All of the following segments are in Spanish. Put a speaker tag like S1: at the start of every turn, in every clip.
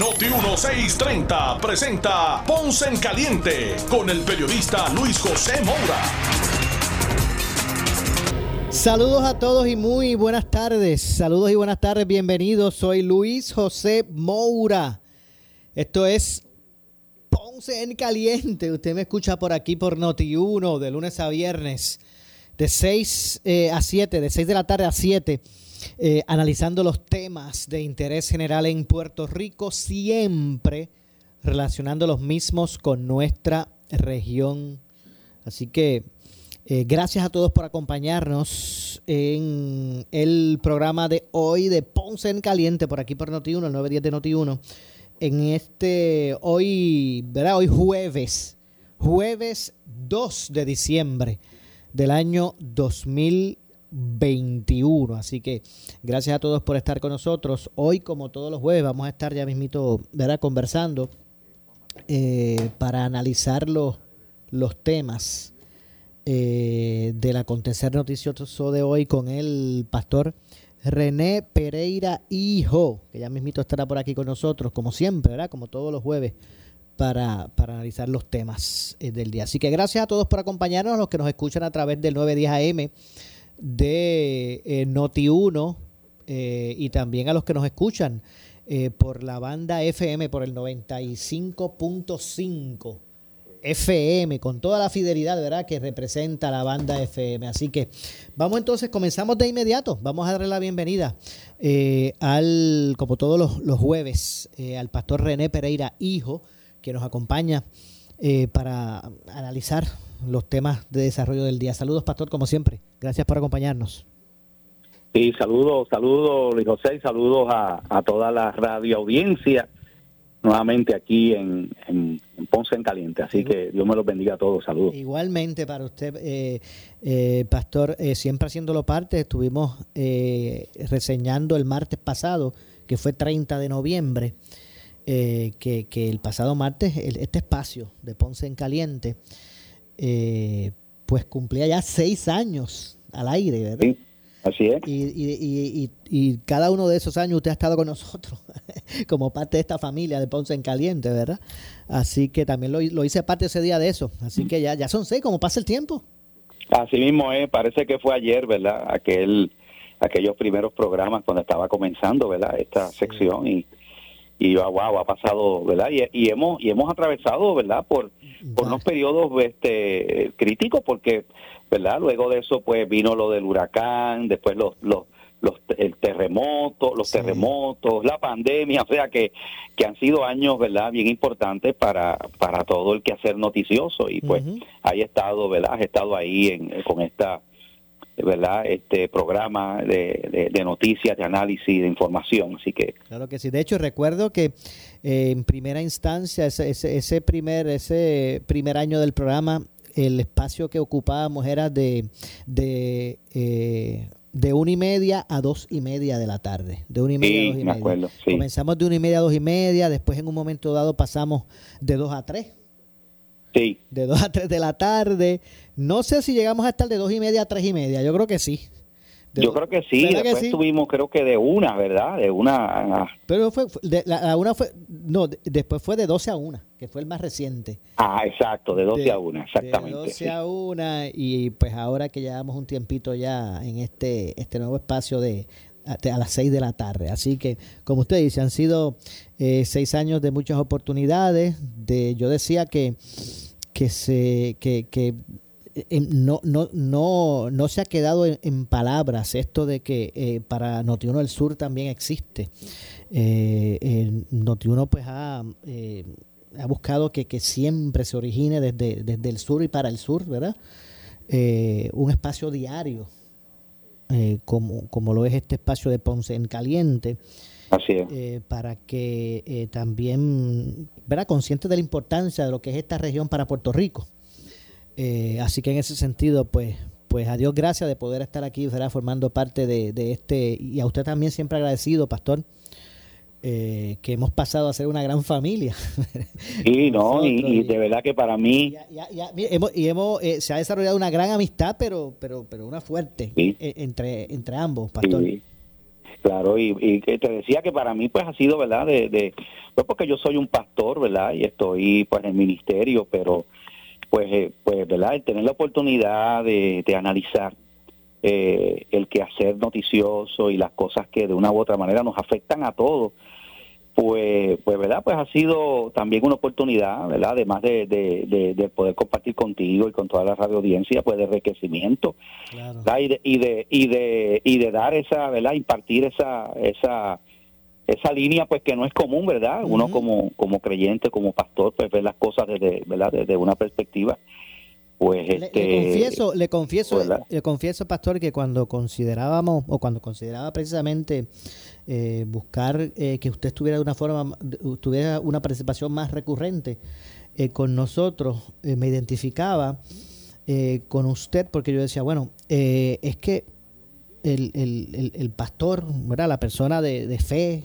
S1: Noti 1630 presenta Ponce en Caliente con el periodista Luis José Moura.
S2: Saludos a todos y muy buenas tardes. Saludos y buenas tardes, bienvenidos. Soy Luis José Moura. Esto es Ponce en Caliente. Usted me escucha por aquí por Noti1 de lunes a viernes de 6 eh, a 7, de 6 de la tarde a 7, eh, analizando los temas de interés general en Puerto Rico, siempre relacionando los mismos con nuestra región. Así que eh, gracias a todos por acompañarnos en el programa de hoy de Ponce en Caliente, por aquí por Noti1, el 910 de Noti1 en este hoy, ¿verdad? Hoy jueves, jueves 2 de diciembre del año 2021. Así que gracias a todos por estar con nosotros. Hoy, como todos los jueves, vamos a estar ya mismito, ¿verdad? Conversando eh, para analizar los, los temas eh, del acontecer noticioso de hoy con el pastor René Pereira Hijo, que ya mismito estará por aquí con nosotros, como siempre, ¿verdad? Como todos los jueves, para, analizar los temas eh, del día. Así que gracias a todos por acompañarnos, a los que nos escuchan a través del 910 AM de eh, Noti1 eh, y también a los que nos escuchan por la banda FM, por el 95.5 FM, con toda la fidelidad, ¿verdad?, que representa la banda FM. Así que vamos entonces, comenzamos de inmediato. Vamos a darle la bienvenida eh, al, como todos los, jueves, eh, al pastor René Pereira, hijo, que nos acompaña eh, para analizar los temas de desarrollo del día. Saludos, pastor, como siempre. Gracias por acompañarnos.
S3: Sí, saludos, saludos, Luis José, y saludos a, a toda la radio audiencia nuevamente aquí en, Ponce en Caliente. Así que Dios me los bendiga a todos. Saludos.
S2: Igualmente para usted, eh, eh, Pastor, eh, siempre haciéndolo parte, estuvimos reseñando el martes pasado, que fue 30 de noviembre, que, que, el pasado martes este espacio de Ponce en Caliente, pues cumplía ya seis años al aire, ¿verdad?
S3: Así es.
S2: Y, y, y, y, cada uno de esos años usted ha estado con nosotros como parte de esta familia de Ponce en Caliente, ¿verdad? Así que también lo, lo hice parte ese día de eso. Así que ya, ya son seis, como pasa el tiempo.
S3: Así mismo es, parece que fue ayer, ¿verdad? Aquel, aquellos primeros programas cuando estaba comenzando, ¿verdad? Esta sección y, y wow, ha pasado, ¿verdad? Y, y, hemos y hemos atravesado, ¿verdad? Por, por unos periodos este, críticos porque ¿verdad? Luego de eso, pues vino lo del huracán, después los, los, los el terremoto, los terremotos, la pandemia, o sea que, que han sido años, ¿verdad? Bien importantes para, para todo el quehacer noticioso y pues ahí he estado, ¿verdad? Has estado ahí en, con esta, ¿verdad? Este programa de, de, noticias, de análisis, de información, así que...
S2: Claro que sí, de hecho recuerdo que eh, en primera instancia, ese, ese, ese, primer, ese primer año del programa, el espacio que ocupábamos era de, de, eh, de una y media a dos y media de la tarde. De una y media a dos y media. Comenzamos de una y media a dos y media, después en un momento dado pasamos de dos a tres.
S3: Sí.
S2: De dos a tres de la tarde. No sé si llegamos a estar de dos y media a tres y media, yo creo que sí.
S3: Yo creo que sí, después tuvimos creo que de una, ¿verdad? De una
S2: Pero fue, la, una fue, no, después fue de 12 a una, que fue el más reciente.
S3: Ah, exacto, de 12 a una, exactamente.
S2: De 12 a una y pues ahora que llevamos un tiempito ya en este, este nuevo espacio de a, las 6 de la tarde. Así que, como usted dice, han sido eh, seis años de muchas oportunidades. De, yo decía que, que, se, que, que no, no, no, no se ha quedado en, palabras esto de que eh, para Notiuno el Sur también existe. Eh, Notiuno pues ha, eh, ha buscado que, siempre se origine desde, desde el sur y para el sur, ¿verdad? Eh, un espacio diario, como, como lo es este espacio de Ponce en Caliente.
S3: Así es.
S2: eh, para que eh, también, ¿verdad? Consciente de la importancia de lo que es esta región para Puerto Rico. Eh, así que en ese sentido, pues, pues a Dios gracias de poder estar aquí, ¿verdad? Formando parte de, de este, y a usted también siempre agradecido, Pastor, eh, que hemos pasado a ser una gran familia.
S3: Y no, y,
S2: Nosotros,
S3: y
S2: y-
S3: de verdad que para mí,
S2: ya- ya, mira, hemos, y hemos, eh, se ha desarrollado una gran amistad, pero, pero, pero una fuerte
S3: Sí.
S2: eh, entre, entre ambos, Pastor.
S3: Sí, claro, y, y te decía que para mí pues ha sido, ¿verdad? De, de, pues porque yo soy un pastor, ¿verdad? Y estoy pues en el ministerio, pero pues, eh, pues ¿verdad? El tener la oportunidad de, de analizar eh, el quehacer noticioso y las cosas que de una u otra manera nos afectan a todos, pues, pues ¿verdad? Pues ha sido también una oportunidad, ¿verdad? Además de, de, de- de poder compartir contigo y con toda la radio audiencia, pues de enriquecimiento
S2: Claro.
S3: y de y de y de y de dar esa verdad impartir esa esa esa línea pues que no es común verdad uno como como creyente como pastor pues ver las cosas desde verdad desde una perspectiva pues
S2: Le, le
S3: este
S2: confieso, le confieso,
S3: ¿verdad?
S2: le confieso, pastor, que cuando considerábamos o cuando consideraba precisamente eh, buscar eh, que usted estuviera de una forma, tuviera una participación más recurrente eh, con nosotros, eh, me identificaba eh, con usted porque yo decía, bueno, es que el, el, el, pastor, ¿verdad? la persona de, de fe,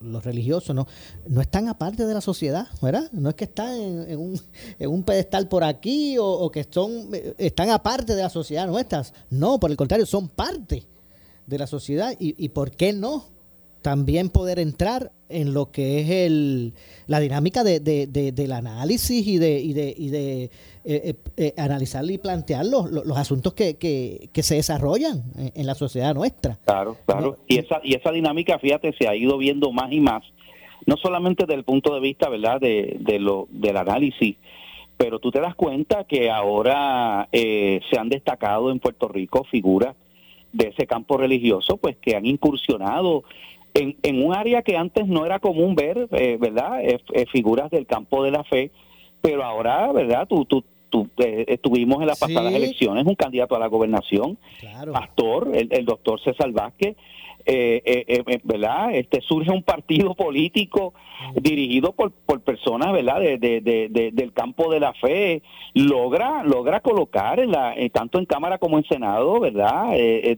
S2: los religiosos, no, no están aparte de la sociedad, ¿verdad? No es que están en, un, en un pedestal por aquí o, o que son, están aparte de la sociedad nuestras. No, por el contrario, son parte de la sociedad. ¿Y, y por qué no? También poder entrar en lo que es el, la dinámica de, de- de- del análisis y de, y de, y de eh, eh, eh, analizar y plantear los, los- asuntos que, que, que se desarrollan en, en la sociedad nuestra.
S3: Claro, claro. Y esa y esa dinámica, fíjate, se ha ido viendo más y más, no solamente desde el punto de vista, ¿verdad?, de, de lo del análisis, pero tú te das cuenta que ahora eh, se han destacado en Puerto Rico figuras de ese campo religioso, pues que han incursionado en, en un área que antes no era común ver, eh, ¿verdad?, Eh, eh, figuras del campo de la fe, pero ahora, ¿verdad?, tú, tú, tú eh, estuvimos en las
S2: Sí.
S3: pasadas elecciones un candidato a la gobernación,
S2: Claro.
S3: pastor, el, el doctor César Vázquez, eh, eh, eh, ¿verdad? Este surge un partido político dirigido por, por personas, ¿verdad? De, de- de- de- del campo de la fe, logra logra colocar en la, tanto en cámara como en senado, ¿verdad?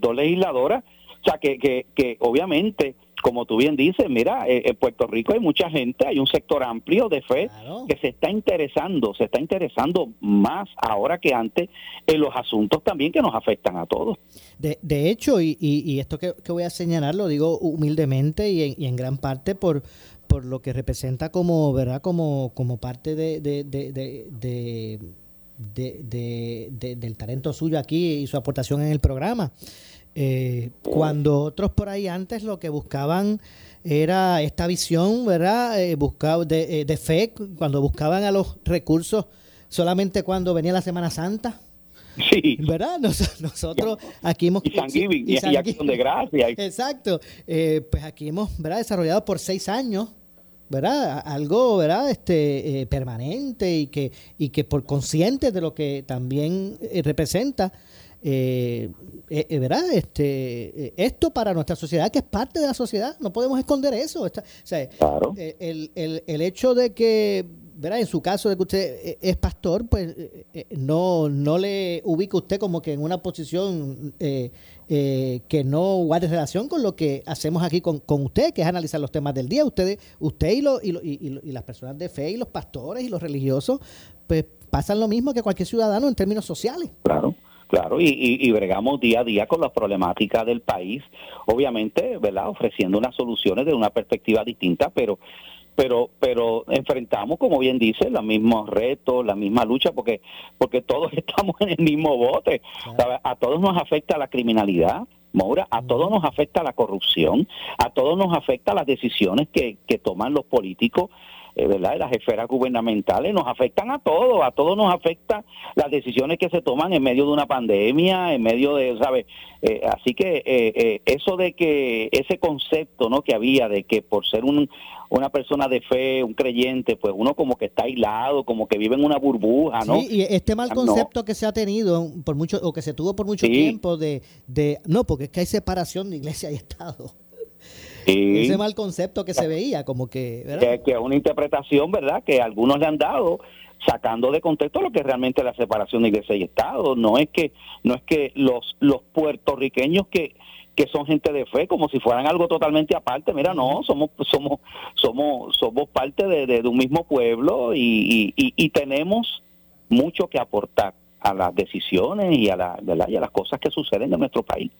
S3: Dos legisladoras, o sea que, que, que obviamente como tú bien dices, mira, eh, en Puerto Rico hay mucha gente, hay un sector amplio de fe
S2: Claro.
S3: que se está interesando, se está interesando más ahora que antes en los asuntos también que nos afectan a todos.
S2: De, de hecho, y, y- y esto que, que voy a señalar lo digo humildemente y en, y en gran parte por, por lo que representa como, ¿verdad? Como, como parte de- de- de- de- de- del talento suyo aquí y su aportación en el programa. Eh, cuando otros por ahí antes lo que buscaban era esta visión, ¿verdad? Eh, buscaba de, eh, de fe, cuando buscaban a los recursos solamente cuando venía la Semana Santa.
S3: Sí,
S2: ¿Verdad? Nos- nosotros aquí hemos...
S3: y Thanksgiving, y, y
S2: Thanksgiving.
S3: acción de gracia. y-
S2: Exacto. Eh, pues aquí hemos ¿verdad? desarrollado por seis años, ¿verdad? Algo, ¿verdad? Este, eh, permanente y que, y que por conscientes de lo que también eh, representa, eh, eh, eh, ¿verdad? Este, eh, esto para nuestra sociedad, que es parte de la sociedad, no podemos esconder eso. Está- o sea,
S3: Claro.
S2: el, el, el hecho de que, ¿verdad? En su caso de que usted es pastor, pues no, no le ubica usted como que en una posición eh, eh, que no guarde relación con lo que hacemos aquí con, con usted, que es analizar los temas del día. Ustedes, usted y, lo- y, lo- y, y lo- y las personas de fe y los pastores y los religiosos, pues pasan lo mismo que cualquier ciudadano en términos sociales.
S3: Claro, claro, y, y, y bregamos día a día con las problemáticas del país, obviamente, ¿verdad? Ofreciendo unas soluciones de una perspectiva distinta, pero pero pero enfrentamos, como bien dice, los mismos retos, la misma lucha, porque porque todos estamos en el mismo bote. ¿sabes? A todos nos afecta la criminalidad, Maura, a todos nos afecta la corrupción, a todos nos afecta las decisiones que, que toman los políticos, ¿verdad? Las esferas gubernamentales nos afectan a todos, a todos nos afecta las decisiones que se toman en medio de una pandemia, en medio de, ¿sabes? Eh, así que eh, eh, eso de que ese concepto, ¿no? Que había de que por ser un, una persona de fe, un creyente, pues uno como que está aislado, como que vive en una burbuja, ¿no?
S2: Sí, y este mal
S3: Ah, no.
S2: concepto que se ha tenido por mucho o que se tuvo por mucho
S3: Sí.
S2: tiempo de, de no, porque es que hay separación de iglesia y Estado. Ese mal concepto que se veía, como que,
S3: ¿verdad? Que, es una interpretación, ¿verdad? Que algunos le han dado sacando de contexto lo que realmente es la separación de iglesia y Estado. No es que no es que los los puertorriqueños que que son gente de fe como si fueran algo totalmente aparte mira no somos somos somos somos parte de, un mismo pueblo y, y, tenemos mucho que aportar a las decisiones y a, la, y a las cosas que suceden en nuestro país.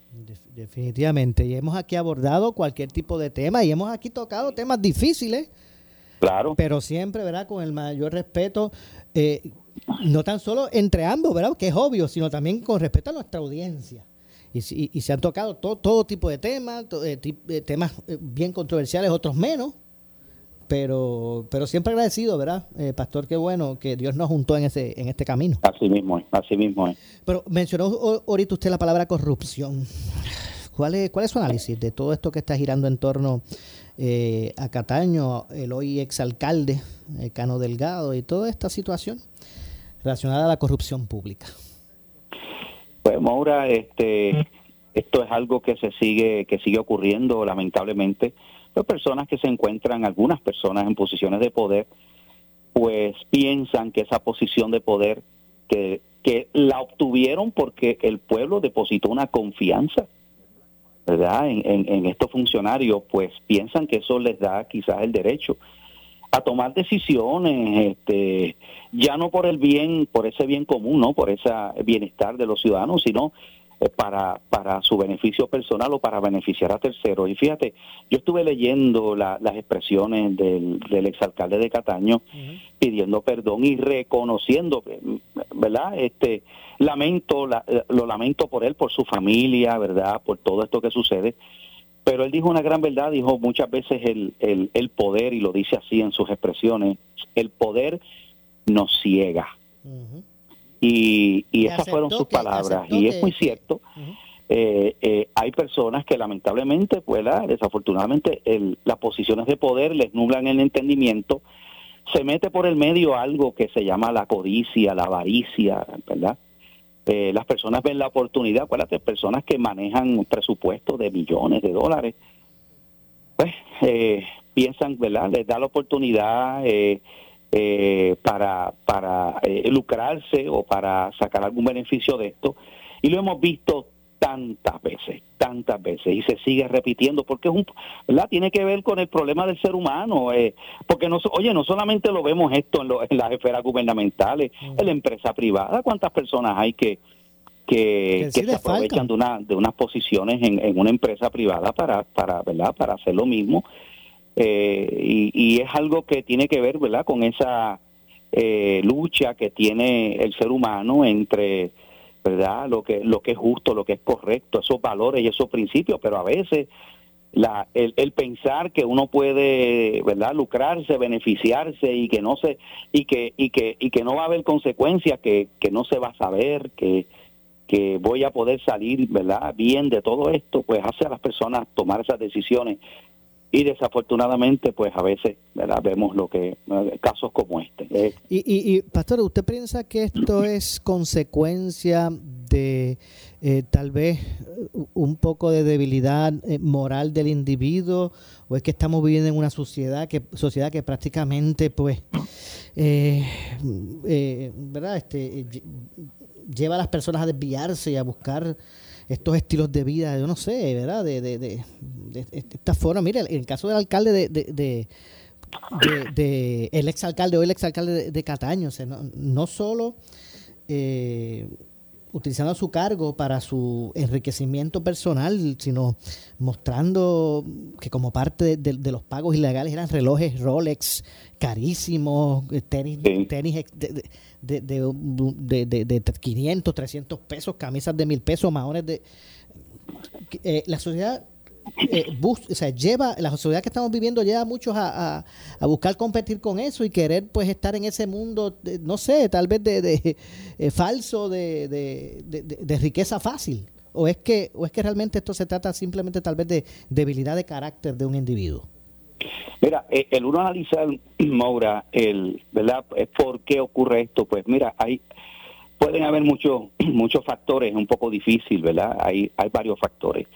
S2: Definitivamente. Y hemos aquí abordado cualquier tipo de tema y hemos aquí tocado temas difíciles.
S3: Claro.
S2: Pero siempre, ¿verdad? Con el mayor respeto, eh, no tan solo entre ambos, ¿verdad? Que es obvio, sino también con respeto a nuestra audiencia. Y, y, se han tocado todo, todo tipo de temas, eh, eh, temas bien controversiales, otros menos pero pero siempre agradecido, ¿verdad? Eh, pastor, qué bueno que Dios nos juntó en ese en este camino.
S3: Así mismo es, así mismo es.
S2: Pero mencionó ahorita usted la palabra corrupción. ¿Cuál es, cuál es su análisis de todo esto que está girando en torno eh, a Cataño, el hoy exalcalde eh, Cano Delgado y toda esta situación relacionada a la corrupción pública?
S3: Pues Maura, este, esto es algo que se sigue que sigue ocurriendo lamentablemente pues personas que se encuentran, algunas personas en posiciones de poder, pues piensan que esa posición de poder, que, que la obtuvieron porque el pueblo depositó una confianza, ¿verdad? En, en, estos funcionarios, pues piensan que eso les da quizás el derecho a tomar decisiones, este, ya no por el bien, por ese bien común, no, por ese bienestar de los ciudadanos, sino para, para su beneficio personal o para beneficiar a terceros. Y fíjate, yo estuve leyendo las expresiones del, del exalcalde de Cataño pidiendo perdón y reconociendo, ¿verdad? Este, lamento, lo lamento por él, por su familia, ¿verdad? Por todo esto que sucede. Pero él dijo una gran verdad, dijo muchas veces el, el, el poder, y lo dice así en sus expresiones, el poder nos ciega. Y, esas fueron sus palabras. Y es muy cierto. Eh, eh, hay personas que lamentablemente, pues, desafortunadamente, las posiciones de poder les nublan el entendimiento. Se mete por el medio algo que se llama la codicia, la avaricia, ¿verdad? Eh, las personas ven la oportunidad, acuérdate, personas que manejan un presupuesto de millones de dólares, pues piensan, ¿verdad? Les da la oportunidad eh, eh, para, para eh, lucrarse o para sacar algún beneficio de esto. Y lo hemos visto tantas veces, tantas veces, y se sigue repitiendo, porque es un, ¿verdad? tiene que ver con el problema del ser humano, eh, porque, no, oye, no solamente lo vemos esto en, en las esferas gubernamentales, mm. en la empresa privada, ¿cuántas personas hay que, que, se aprovechan de, una, de unas posiciones en, en, una empresa privada para, para, ¿verdad? para hacer lo mismo? Eh, y, es algo que tiene que ver, ¿verdad?, con esa eh, lucha que tiene el ser humano entre, ¿verdad?, lo que, lo que es justo, lo que es correcto, esos valores y esos principios, pero a veces la, el, el, pensar que uno puede verdad lucrarse beneficiarse y que no se y que y que y que no va a haber consecuencias que, que no se va a saber que que voy a poder salir verdad bien de todo esto pues hace a las personas tomar esas decisiones y desafortunadamente pues a veces vemos lo que casos como este.
S2: Eh, y, y, pastor usted piensa que esto es consecuencia de eh, tal vez un poco de debilidad eh, moral del individuo o es que estamos viviendo en una sociedad que sociedad que prácticamente pues verdad este lleva a las personas a desviarse y a buscar estos estilos de vida, yo no sé, ¿verdad? De, de, de, de esta forma. Mire, en el caso del alcalde de, de, de, el exalcalde o el exalcalde de, Cataño, o sea, no, no solo eh, utilizando su cargo para su enriquecimiento personal, sino mostrando que como parte de, los pagos ilegales eran relojes Rolex carísimos, tenis, tenis de, de, de, 500, 300 pesos, camisas de mil pesos, maones de... Eh, la sociedad eh, o sea, lleva, la sociedad que estamos viviendo lleva a muchos a, a, buscar competir con eso y querer pues estar en ese mundo, no sé, tal vez de, de eh, falso, de, de, riqueza fácil. ¿O es, que, ¿O es que realmente esto se trata simplemente tal vez de debilidad de carácter de un individuo?
S3: Mira, eh, el uno analizar, Maura, el, ¿verdad? ¿Por qué ocurre esto? Pues mira, hay pueden haber muchos muchos factores, es un poco difícil, ¿verdad? Hay, hay varios factores.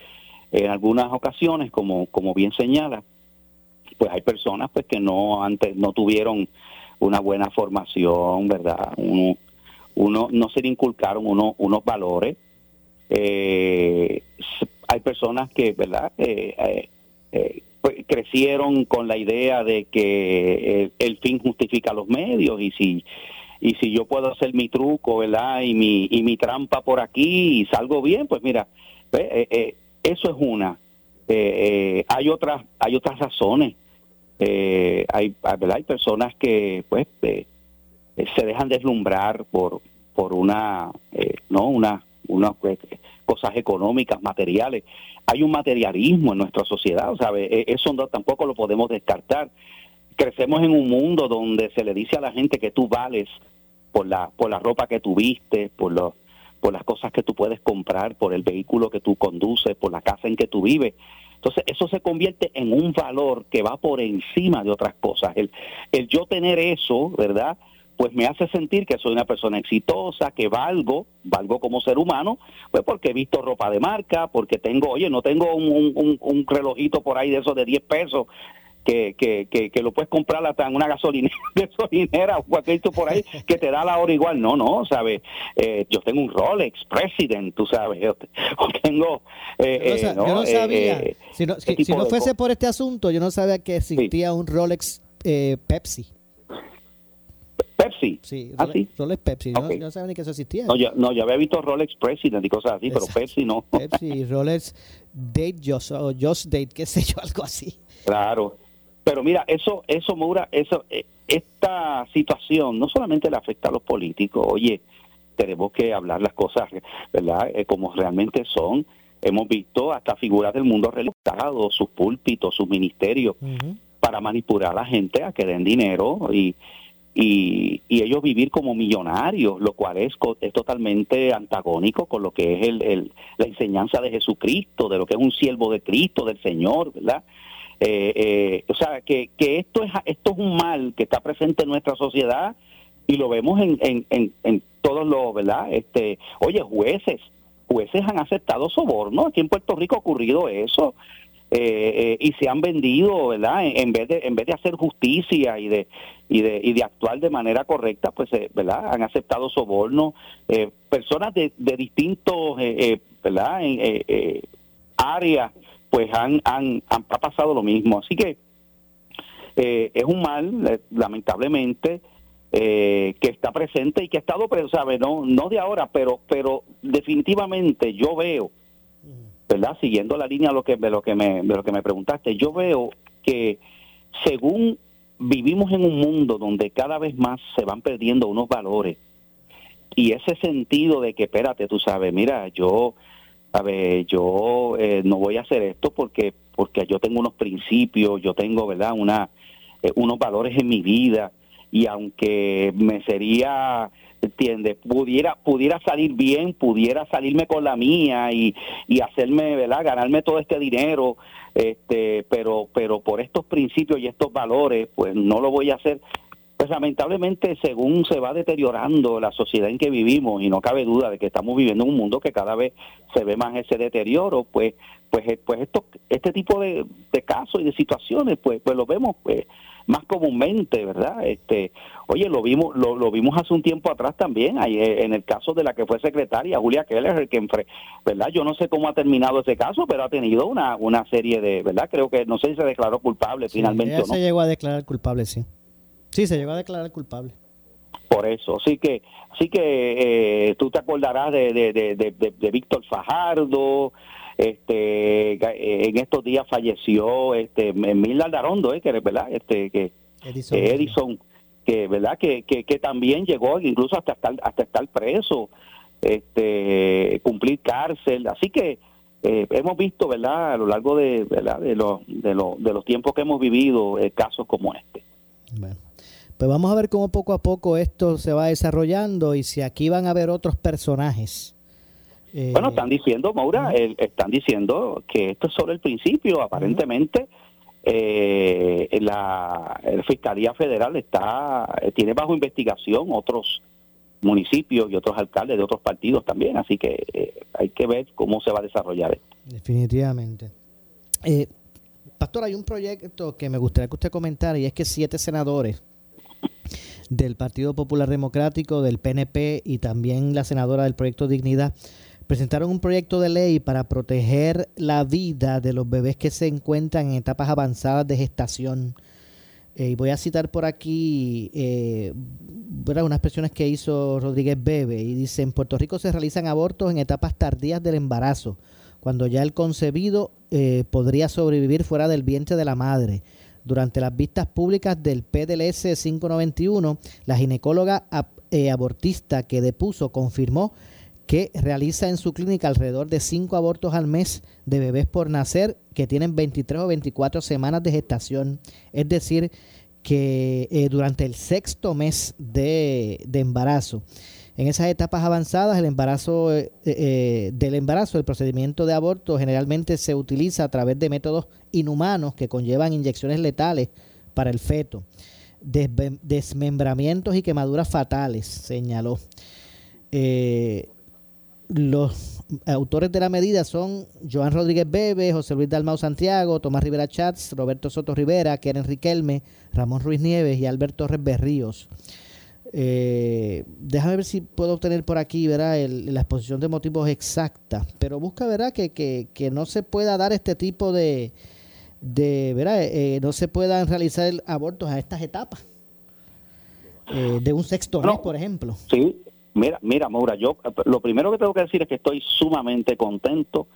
S3: En algunas ocasiones, como, como bien señala, pues hay personas pues que no antes no tuvieron una buena formación, ¿verdad? Uno, uno no se le inculcaron uno, unos valores. Eh, hay personas que, ¿verdad? Eh, eh, pues, crecieron con la idea de que el, fin justifica los medios y si y si yo puedo hacer mi truco, ¿verdad? Y mi y mi trampa por aquí y salgo bien, pues mira, eso es una. hay otras hay otras razones eh, hay, hay personas que pues eh, se dejan deslumbrar por por una eh, no una unas cosas económicas materiales hay un materialismo en nuestra sociedad ¿sabe? E, eso no, tampoco lo podemos descartar crecemos en un mundo donde se le dice a la gente que tú vales por la por la ropa que tuviste por los por las cosas que tú puedes comprar por el vehículo que tú conduces por la casa en que tú vives entonces, eso se convierte en un valor que va por encima de otras cosas. El, el yo tener eso, ¿verdad? Pues me hace sentir que soy una persona exitosa, que valgo, valgo como ser humano, pues porque he visto ropa de marca, porque tengo, oye, no tengo un, un, un relojito por ahí de esos de 10 pesos que, que, que, lo puedes comprar hasta en una gasolinera, gasolinera o cualquier por ahí que te da la hora igual. No, no, ¿sabes? Eh, yo tengo un Rolex President, tú sabes. Yo tengo.
S2: Eh, yo, no, eh, sabía. si no, si, no fuese por este asunto, yo no sabía que existía un Rolex Pepsi.
S3: Pepsi.
S2: Sí,
S3: ¿Ah,
S2: Rolex, Pepsi. Yo no sabía ni que eso existía.
S3: No, yo, no, yo había visto Rolex President y cosas así, pero Pepsi no.
S2: Pepsi, Rolex Date Just, o Just Date, qué sé yo, algo así.
S3: Claro. Pero mira, eso, eso, Maura, eso, eh, esta situación no solamente le afecta a los políticos, oye, tenemos que hablar las cosas, ¿verdad?, eh, como realmente son. Hemos visto hasta figuras del mundo religioso, sus púlpitos, sus ministerios, para manipular a la gente a que den dinero y, y, ellos vivir como millonarios, lo cual es, es totalmente antagónico con lo que es el, la enseñanza de Jesucristo, de lo que es un siervo de Cristo, del Señor, ¿verdad? Eh, eh, o sea, que, que esto, es, esto es un mal que está presente en nuestra sociedad y lo vemos en, en, en, todos los, ¿verdad? Este, oye, jueces, jueces han aceptado soborno, aquí en Puerto Rico ha ocurrido eso. Eh, y se han vendido, ¿verdad? En, vez de en vez de hacer justicia y de y de y de actuar de manera correcta, pues, ¿verdad? Han aceptado soborno. personas de, de distintos, ¿verdad? En, áreas pues han, han, ha pasado lo mismo. Así que eh, es un mal, eh, lamentablemente, eh, que está presente y que ha estado, pero, ¿sabe? No, no de ahora, pero, pero definitivamente yo veo, ¿verdad? Siguiendo la línea de lo que, de lo que, me, de lo que me preguntaste, yo veo que según vivimos en un mundo donde cada vez más se van perdiendo unos valores y ese sentido de que, espérate, tú sabes, mira, yo ver, yo eh, no voy a hacer esto porque porque yo tengo unos principios, yo tengo, ¿verdad?, una eh, unos valores en mi vida y aunque me sería ¿entiendes? Pudiera, pudiera salir bien, pudiera salirme con la mía y, y hacerme, ¿verdad? Ganarme todo este dinero, este, pero, pero por estos principios y estos valores, pues no lo voy a hacer pues lamentablemente, según se va deteriorando la sociedad en que vivimos, y no cabe duda de que estamos viviendo en un mundo que cada vez se ve más ese deterioro, pues, pues, eh, pues esto, este tipo de, casos y de situaciones, pues, pues lo vemos pues, más comúnmente, ¿verdad? Este, oye, lo vimos, lo, lo vimos hace un tiempo atrás también, ahí, eh, en el caso de la que fue secretaria, Julia Keller, que ¿verdad? Yo no sé cómo ha terminado ese caso, pero ha tenido una, una serie de, ¿verdad? Creo que, no sé si se declaró culpable finalmente
S2: o no. se llegó a declarar culpable, sí. Sí, se llegó a declarar culpable.
S3: Por eso, así que, así que eh, tú te acordarás de, de, de, Víctor Fajardo, este, en estos días falleció este Mil Aldarondo, eh, que verdad, este, que Edison, eh, Edison que verdad que, que, que, también llegó incluso hasta estar, hasta estar preso, este, cumplir cárcel, así que eh, hemos visto, verdad, a lo largo de, ¿verdad? de, los, de, los, de los tiempos que hemos vivido, casos como este.
S2: Bueno. Pues vamos a ver cómo poco a poco esto se va desarrollando y si aquí van a haber otros personajes.
S3: Eh, bueno, están diciendo, Maura, están diciendo que esto es solo el principio. Aparentemente, eh, la, Fiscalía Federal está tiene bajo investigación otros municipios y otros alcaldes de otros partidos también. Así que eh, hay que ver cómo se va a desarrollar esto.
S2: Definitivamente. Eh, Pastor, hay un proyecto que me gustaría que usted comentara y es que siete senadores del Partido Popular Democrático, del PNP y también la senadora del Proyecto Dignidad presentaron un proyecto de ley para proteger la vida de los bebés que se encuentran en etapas avanzadas de gestación. Eh, y voy a citar por aquí eh, unas expresiones que hizo Rodríguez Bebe y dice, en Puerto Rico se realizan abortos en etapas tardías del embarazo, cuando ya el concebido eh, podría sobrevivir fuera del vientre de la madre. Durante las vistas públicas del PDLS 591, la ginecóloga eh, abortista que depuso confirmó que realiza en su clínica alrededor de 5 abortos al mes de bebés por nacer que tienen 23 o 24 semanas de gestación. Es decir, que eh, durante el sexto mes de, embarazo. En esas etapas avanzadas, el embarazo eh, del embarazo, el procedimiento de aborto generalmente se utiliza a través de métodos inhumanos que conllevan inyecciones letales para el feto, desmembramientos y quemaduras fatales, señaló. Eh, los autores de la medida son Joan Rodríguez Bebe, José Luis Dalmau Santiago, Tomás Rivera Chats, Roberto Soto Rivera, Keren Riquelme, Ramón Ruiz Nieves y Albert Torres Berríos. Eh, déjame ver si puedo obtener por aquí verá la exposición de motivos exacta, pero busca verá que, que, que no se pueda dar este tipo de, de ¿verdad? Eh, no se puedan realizar abortos a estas etapas. Eh, de un sexto mes, por ejemplo.
S3: Sí, mira, mira, Maura, yo lo primero que tengo que decir es que estoy sumamente contento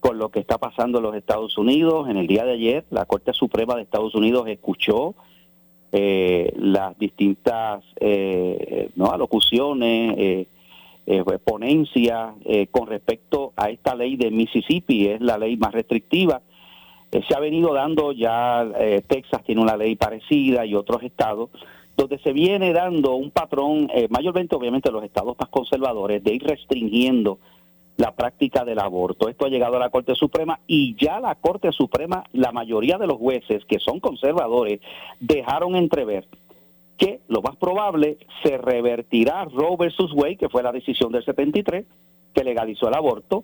S3: con lo que está pasando en los Estados Unidos. En el día de ayer, la Corte Suprema de Estados Unidos escuchó eh, las distintas eh, ¿no? alocuciones, ponencias con respecto a esta ley de Mississippi, es la ley más restrictiva eh, se ha venido dando ya, eh, Texas tiene una ley parecida y otros estados, donde se viene dando un patrón, eh, mayormente obviamente los estados más conservadores, de ir restringiendo la práctica del aborto. Esto ha llegado a la Corte Suprema y ya la Corte Suprema, la mayoría de los jueces que son conservadores, dejaron entrever que lo más probable se revertirá Roe versus Wade, que fue la decisión del 73, que legalizó el aborto,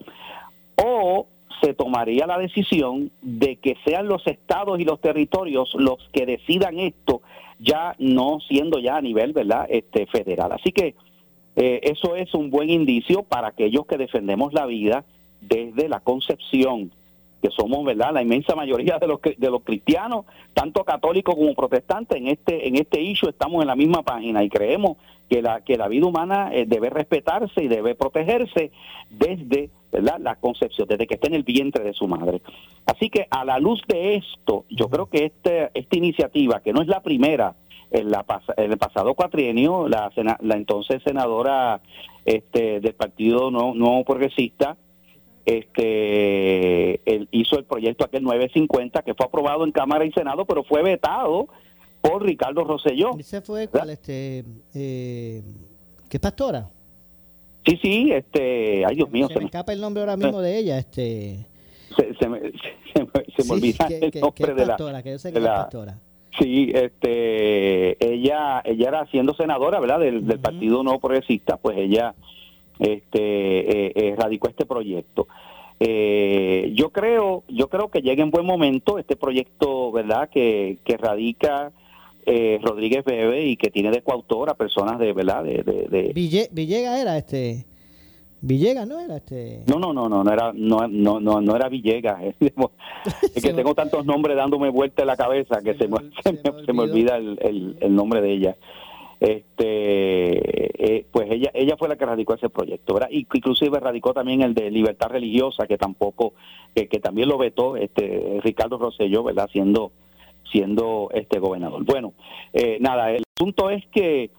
S3: o se tomaría la decisión de que sean los estados y los territorios los que decidan esto, ya no siendo ya a nivel verdad este federal. Así que eh, eso es un buen indicio para aquellos que defendemos la vida desde la concepción que somos verdad la inmensa mayoría de los de los cristianos tanto católicos como protestantes en este en este issue estamos en la misma página y creemos que la que la vida humana eh, debe respetarse y debe protegerse desde ¿verdad? la concepción desde que está en el vientre de su madre. Así que a la luz de esto yo creo que este, esta iniciativa que no es la primera en, la, en el pasado cuatrienio la, la entonces senadora este del partido no, no progresista este él hizo el proyecto aquel 950 que fue aprobado en Cámara y Senado, pero fue vetado por Ricardo Rosselló.
S2: ¿Ese fue cuál este eh, qué pastora?
S3: Sí, sí, este, ay Dios mío,
S2: se, me escapa el nombre ahora mismo de ella, este
S3: se, me, se, me, olvida el nombre de la, que yo sé que pastora. Sí, este, ella, ella era siendo senadora, ¿verdad? Del, del Partido No Progresista, pues ella este, eh, eh, radicó este proyecto. Eh, yo creo, yo creo que llega en buen momento este proyecto, verdad, que, que radica Rodríguez Bebe y que tiene de coautor a personas de, verdad, de, de,
S2: Villegas era este. Villegas no era este.
S3: No, no, no, no, no era, no, no, no, no era Villegas. Es, que tengo tantos nombres dándome vuelta en la cabeza que se, me, se, me, olvida el, el, el nombre de ella este eh, pues ella ella fue la que radicó ese proyecto ¿verdad? y inclusive radicó también el de libertad religiosa que tampoco que, también lo vetó este Ricardo Rosselló verdad siendo siendo este gobernador bueno eh, nada el punto es que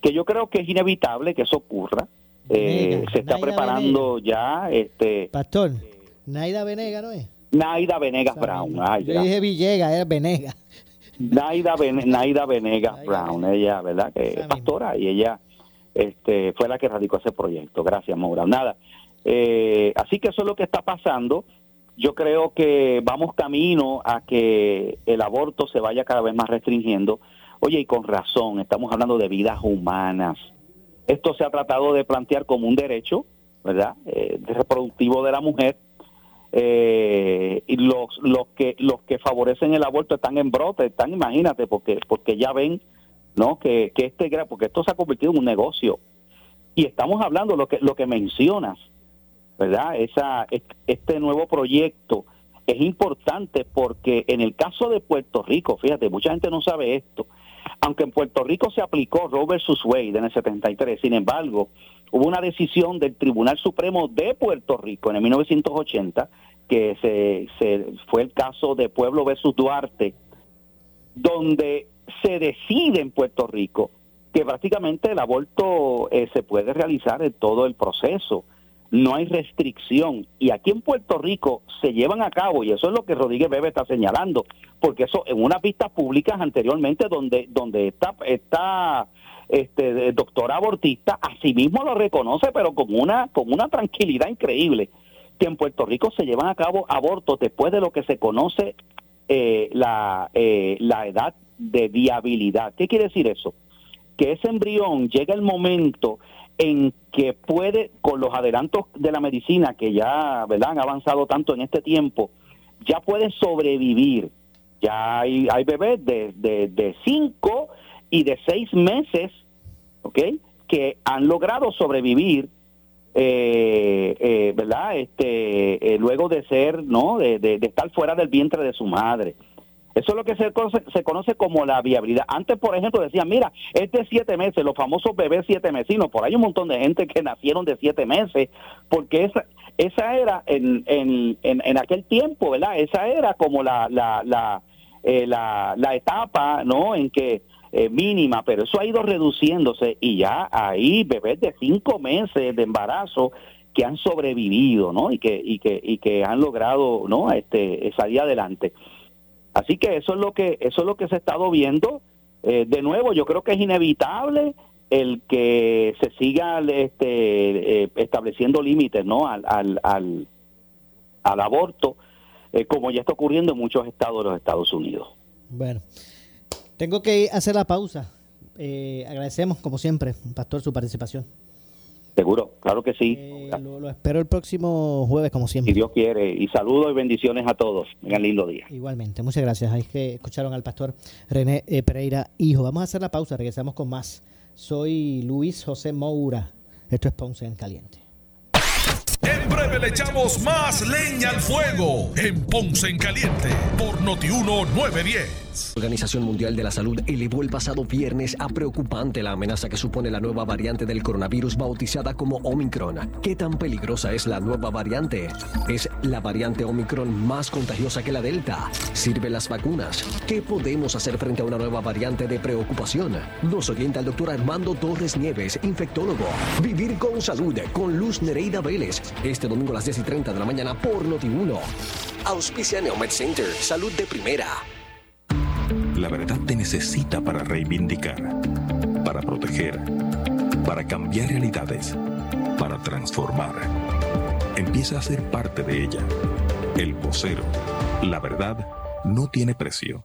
S3: que yo creo que es inevitable que eso ocurra eh, se está preparando ya este
S2: pastor Naida Venega no es
S3: Naida Venegas Brown
S2: yo dije Villegas era Venegas
S3: Naida, Naida Venegas Brown, ella, ¿verdad? Que es pastora y ella este, fue la que radicó ese proyecto. Gracias, Maura. Nada. Eh, así que eso es lo que está pasando. Yo creo que vamos camino a que el aborto se vaya cada vez más restringiendo. Oye, y con razón, estamos hablando de vidas humanas. Esto se ha tratado de plantear como un derecho, ¿verdad? Eh, reproductivo de la mujer, eh, y los, los que los que favorecen el aborto están en brote, están, imagínate, porque porque ya ven, ¿no? Que, que este porque esto se ha convertido en un negocio y estamos hablando lo que lo que mencionas, ¿verdad? Esa este nuevo proyecto es importante porque en el caso de Puerto Rico, fíjate, mucha gente no sabe esto. Aunque en Puerto Rico se aplicó Roe versus Wade en el 73, sin embargo, hubo una decisión del Tribunal Supremo de Puerto Rico en el 1980, que se, fue el caso de Pueblo versus Duarte, donde se decide en Puerto Rico que prácticamente el aborto eh, se puede realizar en todo el proceso no hay restricción. Y aquí en Puerto Rico se llevan a cabo, y eso es lo que Rodríguez Bebe está señalando, porque eso en unas vistas públicas anteriormente donde, donde está, está este doctora abortista, asimismo lo reconoce, pero con una, con una tranquilidad increíble, que en Puerto Rico se llevan a cabo abortos después de lo que se conoce eh, la, eh, la edad de viabilidad. ¿Qué quiere decir eso? Que ese embrión llega el momento en que puede, con los adelantos de la medicina que ya ¿verdad? han avanzado tanto en este tiempo, ya puede sobrevivir. Ya hay, hay bebés de, de, cinco y de seis meses. Que han logrado sobrevivir, eh, eh, ¿verdad? Este, eh, luego de ser, ¿no? De, de, de estar fuera del vientre de su madre. Eso es lo que se conoce, se conoce como la viabilidad. Antes, por ejemplo, decían, mira, es siete meses, los famosos bebés siete mesinos, por ahí hay un montón de gente que nacieron de siete meses, porque esa, esa era en, en, en, aquel tiempo, ¿verdad? Esa era como la, la, la, eh, la, etapa, ¿no? En que eh, mínima, pero eso ha ido reduciéndose y ya hay bebés de cinco meses de embarazo que han sobrevivido, ¿no? Y que, y que, y que han logrado, ¿no? Este, salir adelante. Así que eso es lo que eso es lo que se ha estado viendo. Eh, de nuevo, yo creo que es inevitable el que se siga este, eh, estableciendo límites ¿no? al, al, al, aborto, eh, como ya está ocurriendo en muchos estados de los Estados Unidos.
S2: Bueno, tengo que hacer la pausa. agradecemos, como siempre, Pastor, su participación.
S3: Seguro, claro que sí.
S2: Eh, lo, espero el próximo jueves, como siempre.
S3: Si Dios quiere. Y saludos y bendiciones a todos. Tengan lindo día.
S2: Igualmente, muchas gracias. Ahí que escucharon al pastor René eh, Pereira, hijo. Vamos a hacer la pausa, regresamos con más. Soy Luis José Moura. Esto es Ponce en Caliente.
S1: En breve le echamos más leña al fuego en Ponce en Caliente por Notiuno 910.
S4: La Organización Mundial de la Salud elevó el pasado viernes a preocupante la amenaza que supone la nueva variante del coronavirus bautizada como Omicron. ¿Qué tan peligrosa es la nueva variante? ¿Es la variante Omicron más contagiosa que la Delta? ¿Sirven las vacunas? ¿Qué podemos hacer frente a una nueva variante de preocupación? Nos orienta el doctor Armando Torres Nieves, infectólogo. Vivir con salud con Luz Nereida Vélez. Este domingo a las 10 y 30 de la mañana por Noti1. Auspicia Neomed Center. Salud de primera.
S5: La verdad te necesita para reivindicar, para proteger, para cambiar realidades, para transformar. Empieza a ser parte de ella. El vocero. La verdad no tiene precio.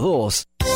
S6: 552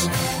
S4: Peace.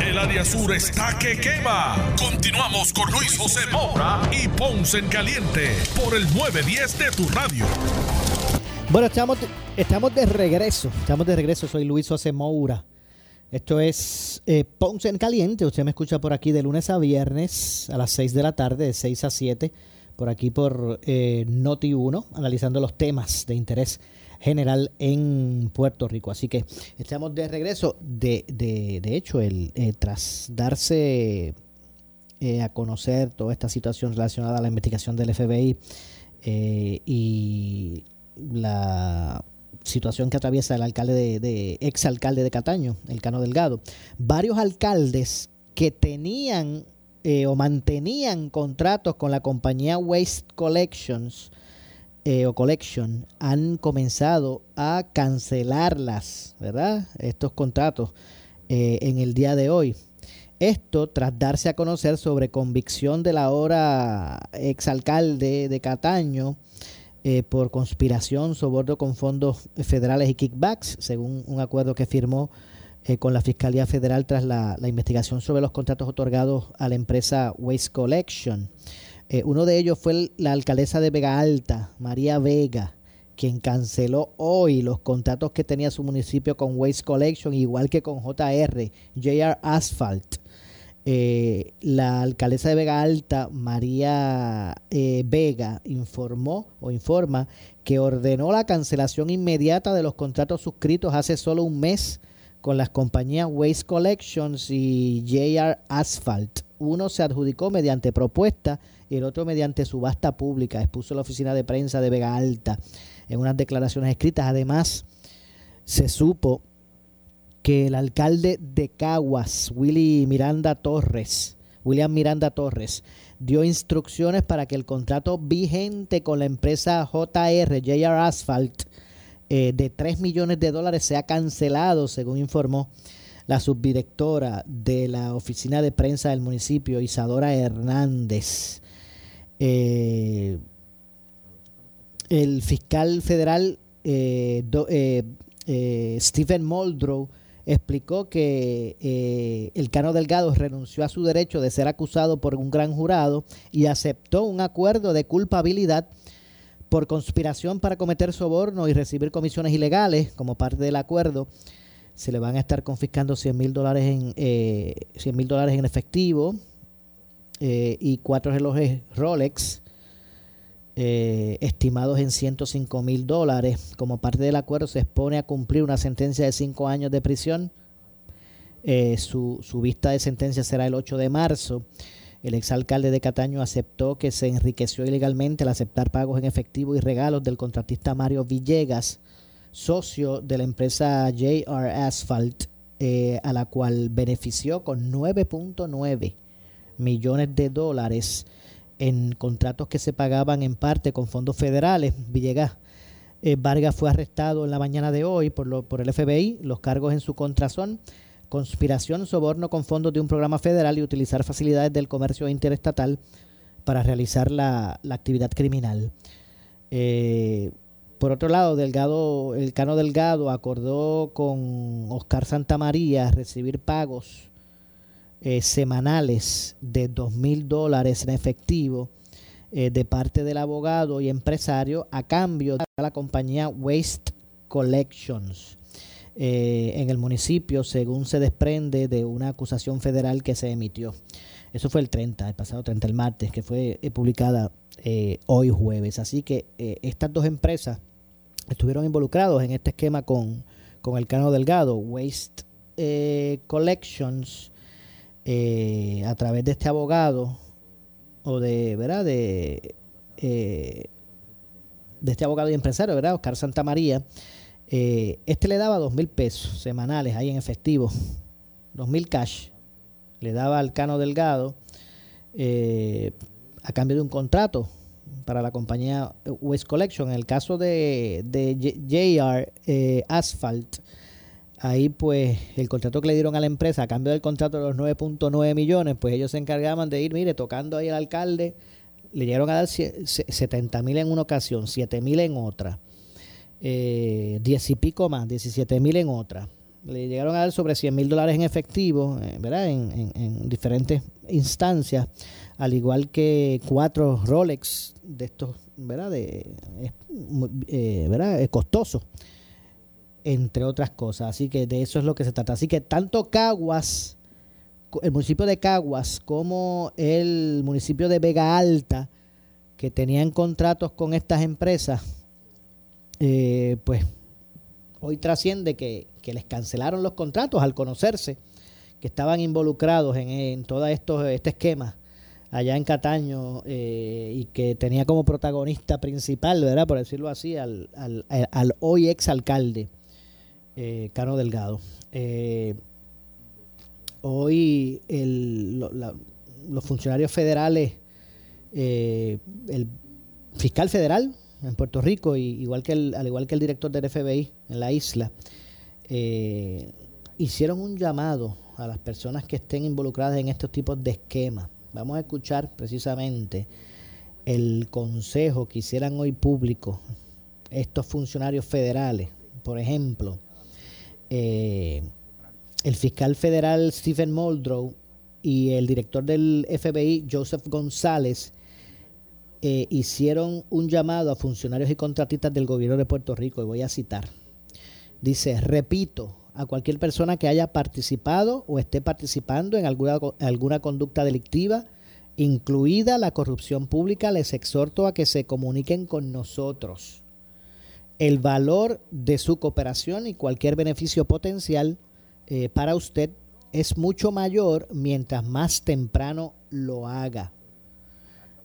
S1: El área sur está que quema. Continuamos con Luis José Moura y Ponce en Caliente por el 910 de tu radio.
S2: Bueno, estamos, estamos de regreso. Estamos de regreso. Soy Luis José Moura. Esto es eh, Ponce en Caliente. Usted me escucha por aquí de lunes a viernes a las 6 de la tarde, de 6 a 7, por aquí por eh, Noti 1, analizando los temas de interés general en Puerto Rico. Así que estamos de regreso. De, de, de hecho, el, eh, tras darse eh, a conocer toda esta situación relacionada a la investigación del FBI eh, y la situación que atraviesa el alcalde de, de ex alcalde de Cataño, el Cano Delgado, varios alcaldes que tenían o mantenían contratos con la compañía Waste Collections eh, o Collection han comenzado a cancelarlas, ¿verdad? Estos contratos eh, en el día de hoy. Esto tras darse a conocer sobre convicción del ahora exalcalde de Cataño eh, por conspiración, soborno con fondos federales y kickbacks, según un acuerdo que firmó con la Fiscalía Federal tras la, la, investigación sobre los contratos otorgados a la empresa Waste Collection. Eh, uno de ellos fue la alcaldesa de Vega Alta, María Vega, quien canceló hoy los contratos que tenía su municipio con Waste Collection, igual que con JR, JR Asphalt. Eh, la alcaldesa de Vega Alta, María eh, Vega, informó o informa que ordenó la cancelación inmediata de los contratos suscritos hace solo un mes con las compañías Waste Collections y JR Asphalt. Uno se adjudicó mediante propuesta y el otro mediante subasta pública, expuso la oficina de prensa de Vega Alta en unas declaraciones escritas. Además, se supo que el alcalde de Caguas, Willy Miranda Torres, William Miranda Torres, dio instrucciones para que el contrato vigente con la empresa JR, JR Asphalt, eh, de 3 millones de dólares sea cancelado, según informó la subdirectora de la oficina de prensa del municipio, Isadora Hernández. Eh, el fiscal federal eh, eh, Stephen Muldrow explicó que el Cano Delgado renunció a su derecho de ser acusado por un gran jurado y aceptó un acuerdo de culpabilidad por conspiración para cometer soborno y recibir comisiones ilegales como parte del acuerdo. Se le van a estar confiscando 100 mil dólares en 100 mil dólares en efectivo, eh, y cuatro relojes Rolex eh, estimados en 105 mil dólares. Como parte del acuerdo se expone a cumplir una sentencia de cinco años de prisión. Eh, su, su vista de sentencia será el 8 de marzo. El exalcalde de Cataño aceptó que se enriqueció ilegalmente al aceptar pagos en efectivo y regalos del contratista Mario Villegas, socio de la empresa JR Asphalt, a la cual benefició con 9.9 millones de dólares en contratos que se pagaban en parte con fondos federales. Villegas eh, Vargas fue arrestado en la mañana de hoy por, lo, por el FBI. Los cargos en su contra son conspiración, soborno con fondos de un programa federal y utilizar facilidades del comercio interestatal para realizar la, actividad criminal. Eh, por otro lado, Delgado, el Cano Delgado acordó con Oscar Santamaría recibir pagos eh, semanales de dos mil dólares en efectivo eh, de parte del abogado y empresario a cambio de la compañía Waste Collections. eh, en el municipio, según se desprende de una acusación federal que se emitió. Eso fue el 30, el pasado 30, el martes, que fue eh, publicada hoy jueves. Así que estas dos empresas estuvieron involucrados en este esquema con, con el Cano Delgado, Waste Collections, a través de este abogado o de, ¿verdad? De, de este abogado y empresario, ¿verdad? Oscar Santamaría. Eh, este le daba dos mil pesos semanales ahí en efectivo, dos mil cash. Le daba al Cano Delgado eh, a cambio de un contrato para la compañía West Collection. En el caso de, de JR eh, Asphalt, ahí pues el contrato que le dieron a la empresa a cambio del contrato de los 9.9 millones, pues ellos se encargaban de ir, mire, tocando ahí al alcalde, le llegaron a dar 70 mil en una ocasión, 7 mil en otra eh, diez y pico más, 17 mil en otra. Le llegaron a dar sobre 100 mil dólares en efectivo, eh, ¿verdad? En, diferentes instancias, al igual que cuatro Rolex de estos, ¿verdad? De, eh, ¿verdad? Es costoso, entre otras cosas. Así que de eso es lo que se trata. Así que tanto Caguas, el municipio de Caguas, como el municipio de Vega Alta, que tenían contratos con estas empresas, eh, pues hoy trasciende que, les cancelaron los contratos al conocerse que estaban involucrados en, todo esto, este esquema allá en Cataño eh, y que tenía como protagonista principal, ¿verdad? Por decirlo así, al, al, hoy ex alcalde eh, Cano Delgado. hoy los funcionarios federales, el fiscal federal, en Puerto Rico, y igual que el, al igual que el director del FBI en la isla, eh, hicieron un llamado a las personas que estén involucradas en estos tipos de esquemas. Vamos a escuchar precisamente el consejo que hicieran hoy público estos funcionarios federales. Por ejemplo, eh, el fiscal federal Stephen Muldrow y el director del FBI Joseph González eh, hicieron un llamado a funcionarios y contratistas del gobierno de Puerto Rico, y voy a citar. Dice, repito, a cualquier persona que haya participado o esté participando en alguna, alguna conducta delictiva, incluida la corrupción pública, les exhorto a que se comuniquen con nosotros. El valor de su cooperación y cualquier beneficio potencial eh, para usted es mucho mayor mientras más temprano lo haga.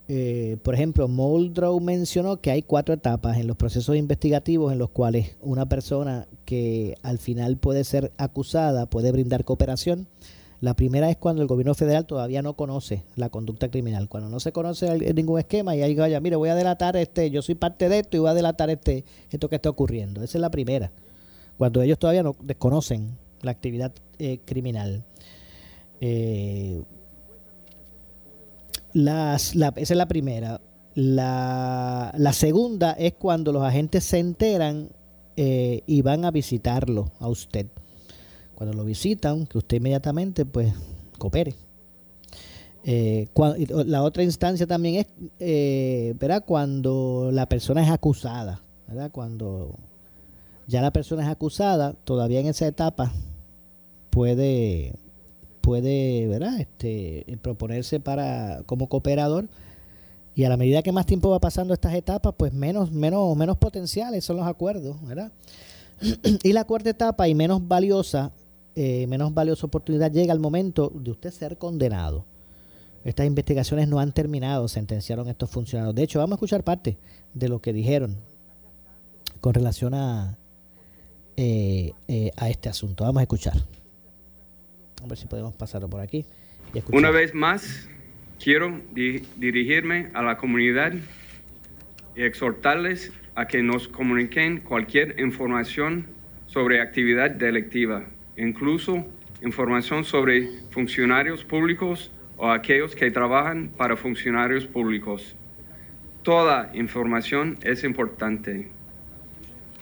S2: Eh, por ejemplo, Muldrow mencionó que hay cuatro etapas en los procesos investigativos en los cuales una persona que al final puede ser acusada puede brindar cooperación. La primera es cuando el gobierno federal todavía no conoce la conducta criminal. Cuando no se conoce ningún esquema y ahí vaya, mire, voy a delatar este, yo soy parte de esto y voy a delatar este, esto que está ocurriendo. Esa es la primera. Cuando ellos todavía no desconocen la actividad eh, criminal. Eh, la, esa es la primera. La, la, segunda es cuando los agentes se enteran eh, y van a visitarlo a usted. Cuando lo visitan, que usted inmediatamente pues coopere. Eh, la otra instancia también es, eh, ¿verdad? Cuando la persona es acusada, ¿verdad? Cuando ya la persona es acusada, todavía en esa etapa puede puede, ¿verdad? Este, proponerse para como cooperador y a la medida que más tiempo va pasando estas etapas, pues menos menos menos potenciales son los acuerdos, ¿verdad? y la cuarta etapa y menos valiosa, eh, menos valiosa oportunidad llega al momento de usted ser condenado. Estas investigaciones no han terminado, sentenciaron estos funcionarios. De hecho, vamos a escuchar parte de lo que dijeron con relación a, eh, eh, a este asunto. Vamos a escuchar. A ver si podemos pasarlo por aquí.
S7: Una vez más, quiero dirigirme a la comunidad y exhortarles a que nos comuniquen cualquier información sobre actividad delictiva, incluso información sobre funcionarios públicos o aquellos que trabajan para funcionarios públicos. Toda información es importante.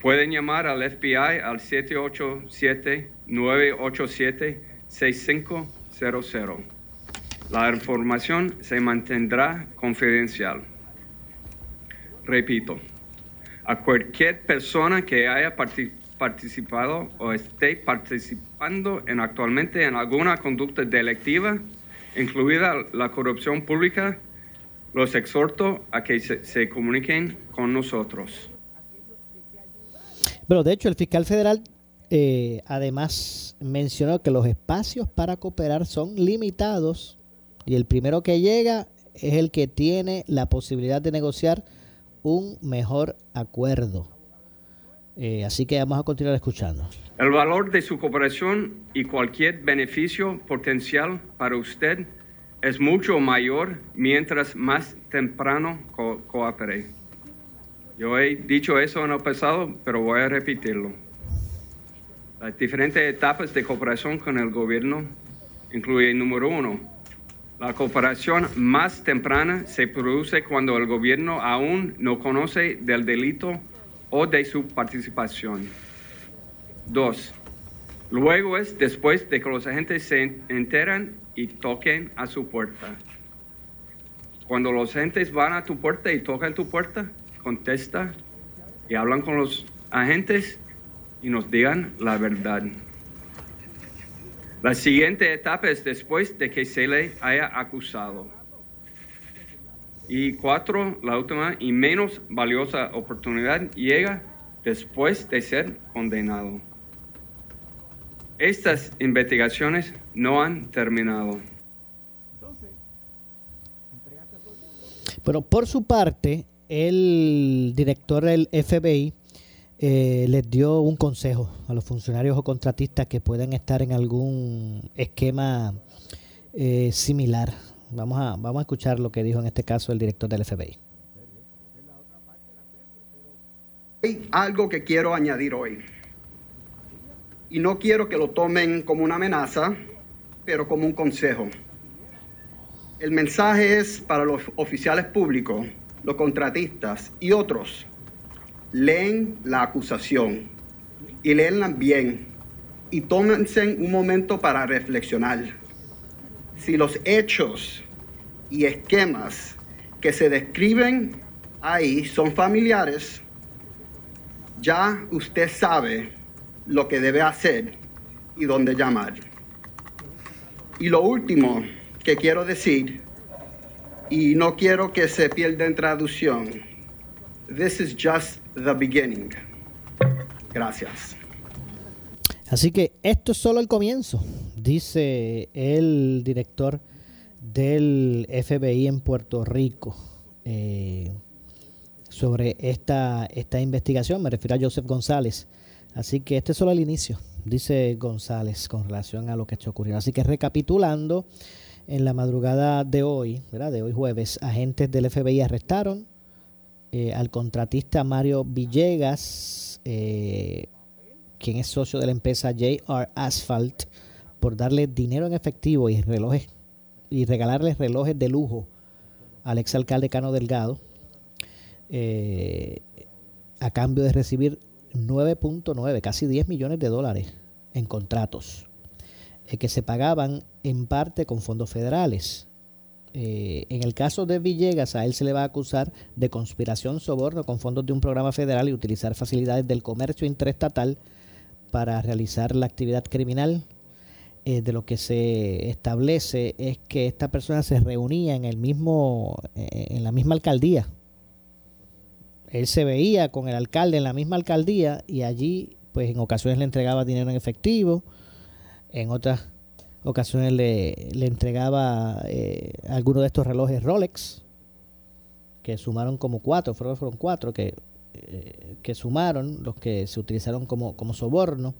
S7: Pueden llamar al FBI al 787 987 6500. La información se mantendrá confidencial. Repito, a cualquier persona que haya participado o esté participando en actualmente en alguna conducta delictiva, incluida la corrupción pública, los exhorto a que se, se comuniquen con nosotros.
S2: Pero de hecho, el fiscal federal eh, además mencionó que los espacios para cooperar son limitados y el primero que llega es el que tiene la posibilidad de negociar un mejor acuerdo. Eh, así que vamos a continuar escuchando.
S7: El valor de su cooperación y cualquier beneficio potencial para usted es mucho mayor mientras más temprano co coopere. Yo he dicho eso en el pasado, pero voy a repetirlo. Las diferentes etapas de cooperación con el gobierno incluyen, número uno, la cooperación más temprana se produce cuando el gobierno aún no conoce del delito o de su participación. Dos, luego es después de que los agentes se enteran y toquen a su puerta. Cuando los agentes van a tu puerta y tocan tu puerta, contesta y hablan con los agentes y nos digan la verdad. La siguiente etapa es después de que se le haya acusado. Y cuatro, la última y menos valiosa oportunidad llega después de ser condenado. Estas investigaciones no han terminado.
S2: Pero por su parte, el director del FBI eh, les dio un consejo a los funcionarios o contratistas que puedan estar en algún esquema eh, similar. Vamos a, vamos a escuchar lo que dijo en este caso el director del FBI.
S8: Hay algo que quiero añadir hoy. Y no quiero que lo tomen como una amenaza, pero como un consejo. El mensaje es para los oficiales públicos, los contratistas y otros leen la acusación y leenla bien y tómense un momento para reflexionar. Si los hechos y esquemas que se describen ahí son familiares, ya usted sabe lo que debe hacer y dónde llamar. Y lo último que quiero decir, y no quiero que se pierda en traducción, this is just the beginning. Gracias.
S2: Así que esto es solo el comienzo, dice el director del FBI en Puerto Rico eh, sobre esta, esta investigación. Me refiero a Joseph González. Así que este es solo el inicio, dice González, con relación a lo que está ocurriendo. Así que recapitulando, en la madrugada de hoy, de hoy jueves, agentes del FBI arrestaron eh, al contratista Mario Villegas, eh, quien es socio de la empresa JR Asphalt, por darle dinero en efectivo y relojes y regalarle relojes de lujo al exalcalde Cano Delgado eh, a cambio de recibir 9.9, casi 10 millones de dólares en contratos que se pagaban en parte con fondos federales. Eh, en el caso de Villegas, a él se le va a acusar de conspiración, soborno con fondos de un programa federal y utilizar facilidades del comercio interestatal para realizar la actividad criminal. Eh, de lo que se establece es que esta persona se reunía en el mismo, eh, en la misma alcaldía. Él se veía con el alcalde en la misma alcaldía y allí, pues en ocasiones le entregaba dinero en efectivo, en otras ocasiones le, le entregaba eh, algunos de estos relojes Rolex, que sumaron como cuatro, fueron, fueron cuatro que, eh, que sumaron, los que se utilizaron como, como soborno.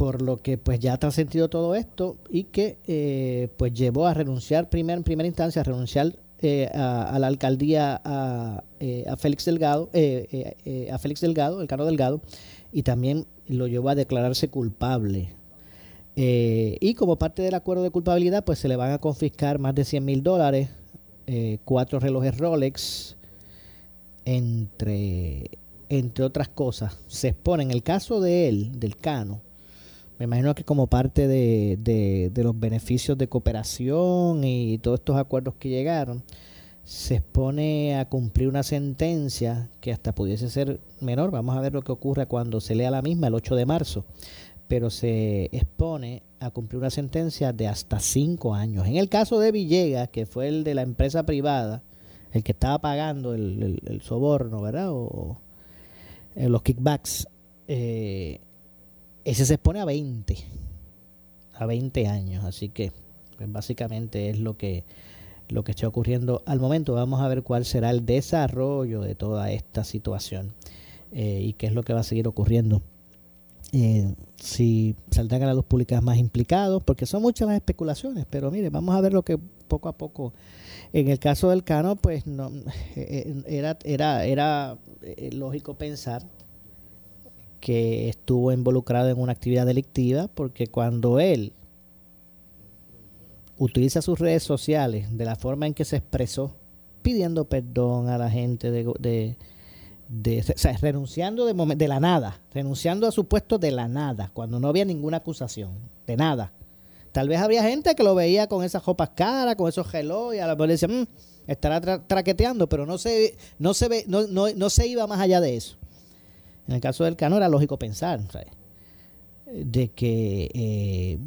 S2: Por lo que pues ya ha sentido todo esto y que eh, pues llevó a renunciar primer, en primera instancia a renunciar eh, a, la alcaldía a, eh, a Félix Delgado a Félix Delgado el Cano Delgado y también lo llevó a declararse culpable. Eh, y como parte del acuerdo de culpabilidad, pues se le van a confiscar más de 100 mil dólares, eh, cuatro relojes Rolex, entre, entre otras cosas. Se expone en el caso de él, del Cano, me imagino que como parte de, de, los beneficios de cooperación y todos estos acuerdos que llegaron, se expone a cumplir una sentencia que hasta pudiese ser menor. Vamos a ver lo que ocurre cuando se lea la misma el 8 de marzo. Pero se expone a cumplir una sentencia de hasta cinco años. En el caso de Villegas, que fue el de la empresa privada, el que estaba pagando el, soborno, ¿verdad? O, eh, los kickbacks, eh, ese se expone a 20, a 20 años. Así que pues, básicamente es lo que lo que está ocurriendo al momento. Vamos a ver cuál será el desarrollo de toda esta situación eh, y qué es lo que va a seguir ocurriendo. Eh, si saldrán a la luz pública más implicados, porque son muchas las especulaciones, pero mire, vamos a ver lo que poco a poco, en el caso del Cano, pues no, eh, era, era, era lógico pensar que estuvo involucrado en una actividad delictiva, porque cuando él utiliza sus redes sociales de la forma en que se expresó, pidiendo perdón a la gente de, de, sea, renunciando de, de la nada, renunciando a su puesto de la nada, cuando no había ninguna acusación, de nada. Tal vez había gente que lo veía con esas ropas caras, con esos gelos, y a lo mejor le decía, mm, estará traqueteando, pero no se, no, se ve, no, no, no, se iba más allá de eso. En el caso del Cano era lógico pensar de que eh,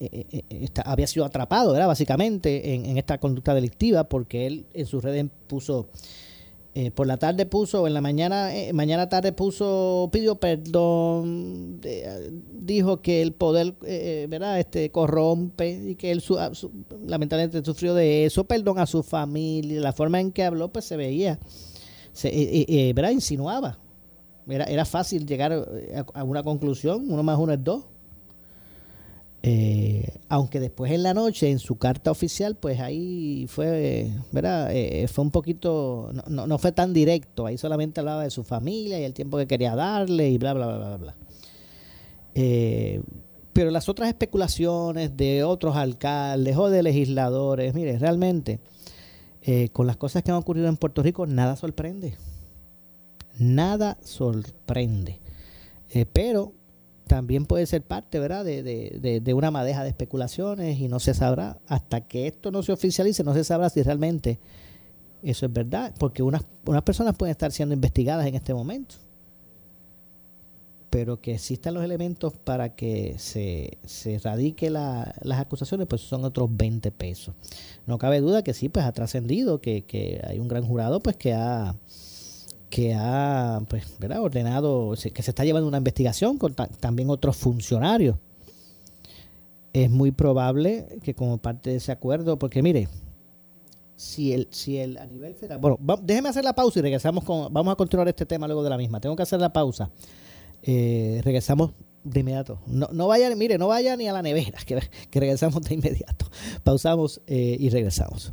S2: eh, eh, eh, había sido atrapado, ¿verdad? Básicamente en, esta conducta delictiva porque él en sus redes puso, por la tarde puso, en la mañana, mañana tarde puso, pidió perdón, dijo que el poder, ¿verdad? Este corrompe y que él lamentablemente sufrió de eso, perdón a su familia, la forma en que habló pues se veía, se, ¿verdad? Insinuaba. Era, era fácil llegar a una conclusión, uno más uno es dos eh, aunque después en la noche, en su carta oficial, pues ahí fue, ¿verdad? Eh, fue un poquito, no, no, fue tan directo, ahí solamente hablaba de su familia y el tiempo que quería darle y bla, bla, bla, bla, bla. Eh, pero las otras especulaciones de otros alcaldes o de legisladores, mire, realmente, con las cosas que han ocurrido en Puerto Rico, nada sorprende. Nada sorprende. pero también puede ser parte, ¿verdad?, de, de, de, una madeja de especulaciones y no se sabrá, hasta que esto no se oficialice, no se sabrá si realmente eso es verdad, porque unas, unas personas pueden estar siendo investigadas en este momento, pero que existan los elementos para que se, se radique la, las acusaciones, pues son otros 20 pesos. No cabe duda que sí, pues ha trascendido, que, que hay un gran jurado, pues que ha que ha pues, ordenado, que se está llevando una investigación con también otros funcionarios. Es muy probable que como parte de ese acuerdo, porque mire, si el, si el a nivel federal, bueno, déjeme hacer la pausa y regresamos con, vamos a continuar este tema luego de la misma. Tengo que hacer la pausa. Eh, regresamos de inmediato. No, no vaya, mire, no vaya ni a la nevera, que, que regresamos de inmediato. Pausamos eh, y regresamos.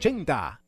S9: 580-0080.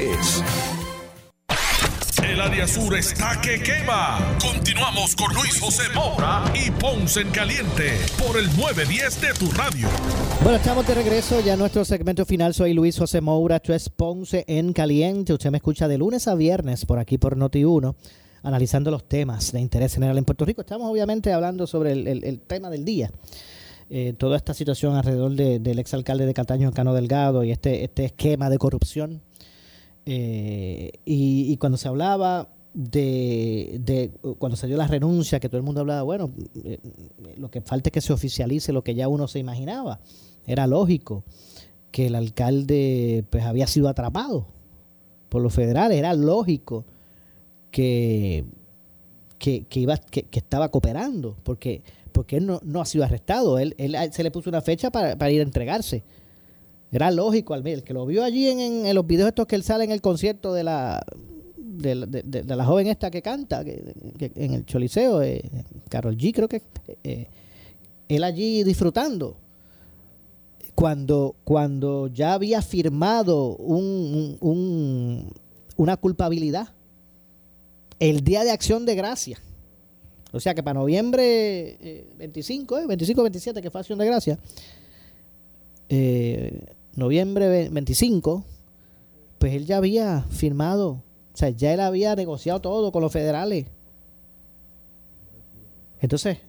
S1: El área sur está que quema. Continuamos con Luis José Moura y Ponce en Caliente por el 910 de tu radio.
S2: Bueno, estamos de regreso ya en nuestro segmento final. Soy Luis José Moura, esto es Ponce en Caliente. Usted me escucha de lunes a viernes por aquí por Noti1, analizando los temas de interés general en Puerto Rico. Estamos obviamente hablando sobre el, tema del día. Eh, toda esta situación alrededor del exalcalde de Cataño, Cano Delgado, y este, este esquema de corrupción eh, y, cuando se hablaba de, cuando salió la renuncia, que todo el mundo hablaba, bueno, eh, lo que falta es que se oficialice lo que ya uno se imaginaba. Era lógico que el alcalde pues había sido atrapado por los federales, era lógico que, que, iba, que, estaba cooperando, porque, porque él no, ha sido arrestado, él, él, se le puso una fecha para, para ir a entregarse. Era lógico, al el que lo vio allí en, los videos estos que él sale en el concierto de la de, la joven esta que canta en el Choliseo, eh, Carol G creo que eh, él allí disfrutando. Cuando, cuando ya había firmado un, un, una culpabilidad el día de acción de gracia. O sea que para noviembre 25, eh, 25, 27, que fue acción de gracia, eh, noviembre 25, pues él ya había firmado, o sea, ya él había negociado todo con los federales. Entonces,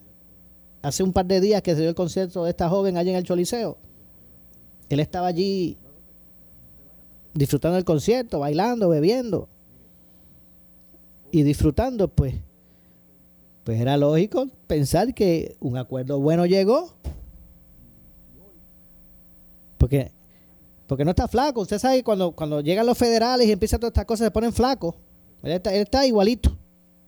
S2: hace un par de días que se dio el concierto de esta joven allí en el Choliseo, él estaba allí disfrutando del concierto, bailando, bebiendo y disfrutando, pues, pues era lógico pensar que un acuerdo bueno llegó. Porque porque no está flaco. Usted sabe que cuando, cuando llegan los federales y empiezan todas estas cosas, se ponen flacos. Él está, igualito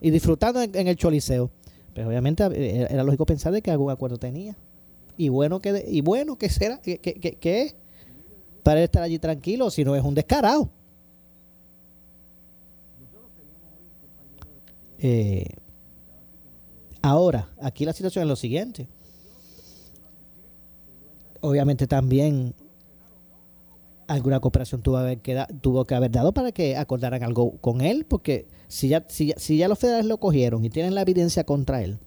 S2: y disfrutando en, el choliseo. Pero obviamente eh, era lógico pensar de que algún acuerdo tenía. Y bueno que, y bueno que será, que, es para él estar allí tranquilo, si no es un descarado. Eh, ahora, aquí la situación es lo siguiente. Obviamente también alguna cooperación tuvo, haber tuvo que haber dado para que acordaran algo con él, porque si ya, si, si ya los federales lo cogieron y tienen la evidencia contra él,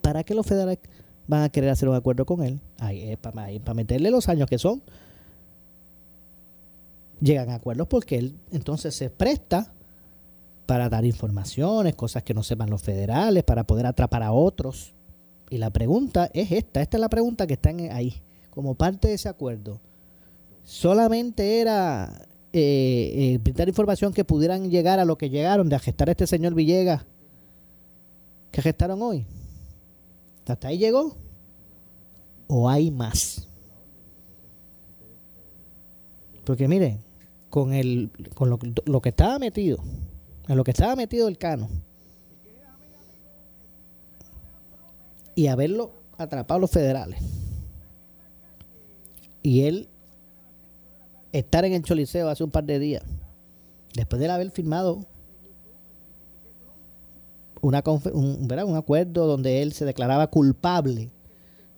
S2: ¿para qué los federales van a querer hacer un acuerdo con él? Ahí para, para meterle los años que son. Llegan a acuerdos porque él entonces se presta para dar informaciones, cosas que no sepan los federales, para poder atrapar a otros. Y la pregunta es esta, esta es la pregunta que está ahí, como parte de ese acuerdo solamente era eh, eh información que pudieran llegar a lo que llegaron de gestar a este señor Villegas que gestaron hoy. ¿Hasta ahí llegó? ¿O hay más? Porque mire, con, el, con lo, lo que estaba metido, en lo que estaba metido el cano, y haberlo atrapado los federales, y él estar en el Choliseo hace un par de días, después de haber firmado una un, un acuerdo donde él se declaraba culpable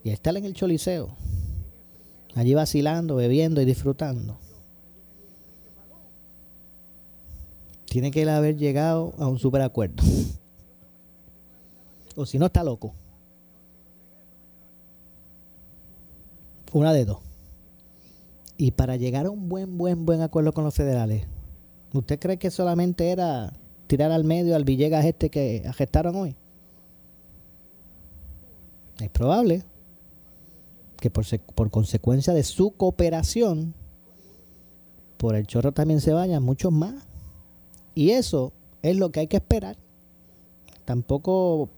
S2: y estar en el Choliseo, allí vacilando, bebiendo y disfrutando. Tiene que haber llegado a un super acuerdo. o si no, está loco. Una de dos. Y para llegar a un buen, buen, buen acuerdo con los federales, ¿usted cree que solamente era tirar al medio al Villegas este que gestaron hoy? Es probable que por, consecuencia de su cooperación, por el chorro también se vayan muchos más. Y eso es lo que hay que esperar. Tampoco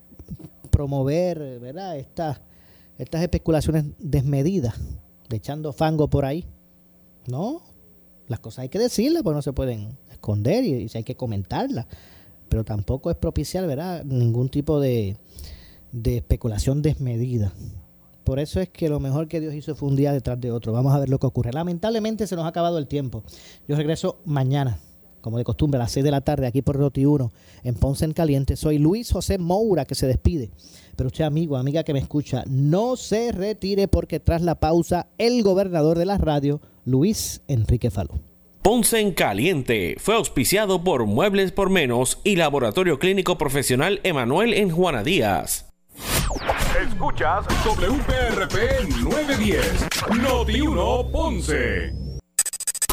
S2: promover ¿verdad? Estas, estas especulaciones desmedidas, de echando fango por ahí. No, las cosas hay que decirlas, porque no se pueden esconder y, hay que comentarlas. Pero tampoco es propiciar, ¿verdad? Ningún tipo de, de especulación desmedida. Por eso es que lo mejor que Dios hizo fue un día detrás de otro. Vamos a ver lo que ocurre. Lamentablemente se nos ha acabado el tiempo. Yo regreso mañana, como de costumbre, a las 6 de la tarde, aquí por Roti 1, en Ponce en Caliente. Soy Luis José Moura, que se despide. Pero usted, amigo, amiga que me escucha, no se retire porque tras la pausa, el gobernador de la radio Luis Enrique Falú.
S10: Ponce en Caliente fue auspiciado por Muebles por Menos y Laboratorio Clínico Profesional Emanuel en Juana Díaz.
S11: Escuchas WPRP 910, Noti 1 Ponce.